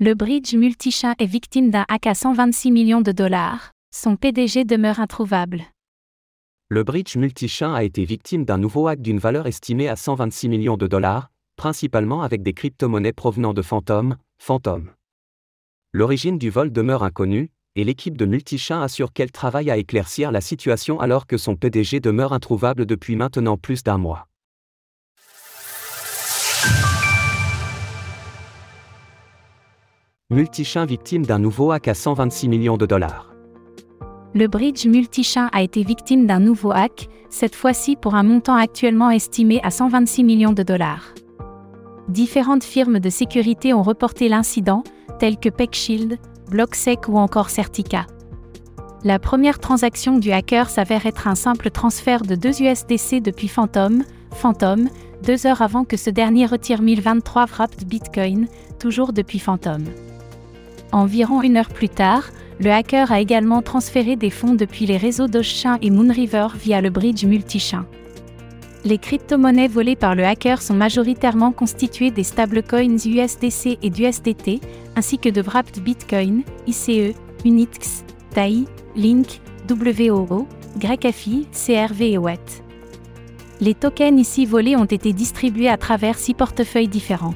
Le bridge multichain est victime d'un hack à 126 millions de dollars. Son PDG demeure introuvable. Le bridge multichain a été victime d'un nouveau hack d'une valeur estimée à 126 millions de dollars, principalement avec des crypto-monnaies provenant de Phantom, Phantom. L'origine du vol demeure inconnue, et l'équipe de Multichain assure qu'elle travaille à éclaircir la situation alors que son PDG demeure introuvable depuis maintenant plus d'un mois. Multichain victime d'un nouveau hack à 126 millions de dollars. Le bridge Multichain a été victime d'un nouveau hack, cette fois-ci pour un montant actuellement estimé à 126 millions de dollars. Différentes firmes de sécurité ont reporté l'incident, telles que PeckShield, BlockSec ou encore Certica. La première transaction du hacker s'avère être un simple transfert de 2 USDC depuis Phantom, Phantom, deux heures avant que ce dernier retire 1023 wrapped Bitcoin, toujours depuis Phantom. Environ une heure plus tard, le hacker a également transféré des fonds depuis les réseaux Dogechain et Moonriver via le bridge multichain. Les crypto-monnaies volées par le hacker sont majoritairement constituées des stablecoins USDC et d'USDT, ainsi que de wrapped Bitcoin, ICE, Unix, TAI, Link, WOO, GrecAFI, CRV et WET. Les tokens ici volés ont été distribués à travers six portefeuilles différents.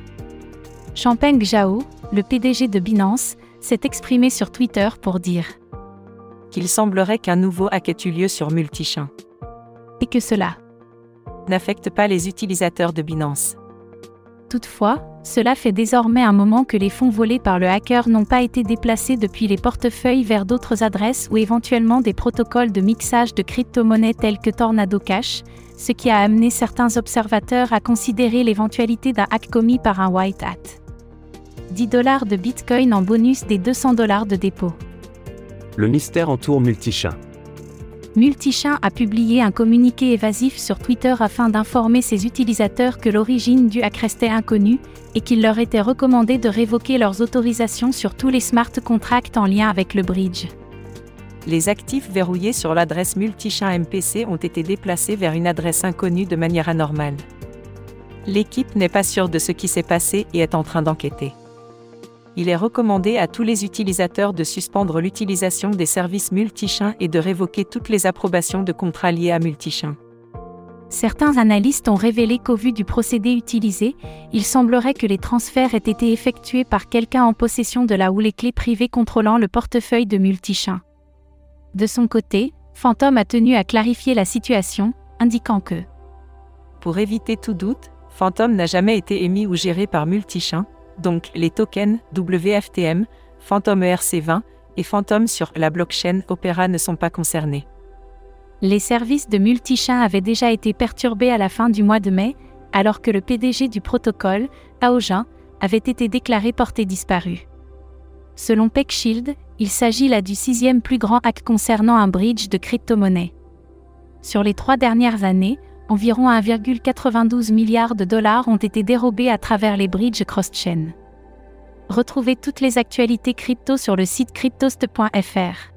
Champeng Zhao, le PDG de Binance, s'est exprimé sur Twitter pour dire qu'il semblerait qu'un nouveau hack ait eu lieu sur Multichain. Et que cela n'affecte pas les utilisateurs de Binance. Toutefois, cela fait désormais un moment que les fonds volés par le hacker n'ont pas été déplacés depuis les portefeuilles vers d'autres adresses ou éventuellement des protocoles de mixage de crypto-monnaies tels que Tornado Cash, ce qui a amené certains observateurs à considérer l'éventualité d'un hack commis par un white hat. 10 dollars de Bitcoin en bonus des 200 dollars de dépôt. Le mystère entoure Multichain. Multichain a publié un communiqué évasif sur Twitter afin d'informer ses utilisateurs que l'origine du hack restait inconnue et qu'il leur était recommandé de révoquer leurs autorisations sur tous les smart contracts en lien avec le bridge. Les actifs verrouillés sur l'adresse Multichain MPC ont été déplacés vers une adresse inconnue de manière anormale. L'équipe n'est pas sûre de ce qui s'est passé et est en train d'enquêter il est recommandé à tous les utilisateurs de suspendre l'utilisation des services multichain et de révoquer toutes les approbations de contrats liés à multichain. Certains analystes ont révélé qu'au vu du procédé utilisé, il semblerait que les transferts aient été effectués par quelqu'un en possession de la ou les clés privées contrôlant le portefeuille de multichain. De son côté, Phantom a tenu à clarifier la situation, indiquant que Pour éviter tout doute, Phantom n'a jamais été émis ou géré par multichain, donc les tokens WFTM, Phantom ERC20 et Phantom sur la blockchain Opera ne sont pas concernés. Les services de multichain avaient déjà été perturbés à la fin du mois de mai, alors que le PDG du protocole, Aojin, avait été déclaré porté disparu. Selon PeckShield, il s'agit là du sixième plus grand hack concernant un bridge de crypto-monnaie. Sur les trois dernières années, environ 1,92 milliard de dollars ont été dérobés à travers les bridges cross-chain. Retrouvez toutes les actualités crypto sur le site cryptost.fr.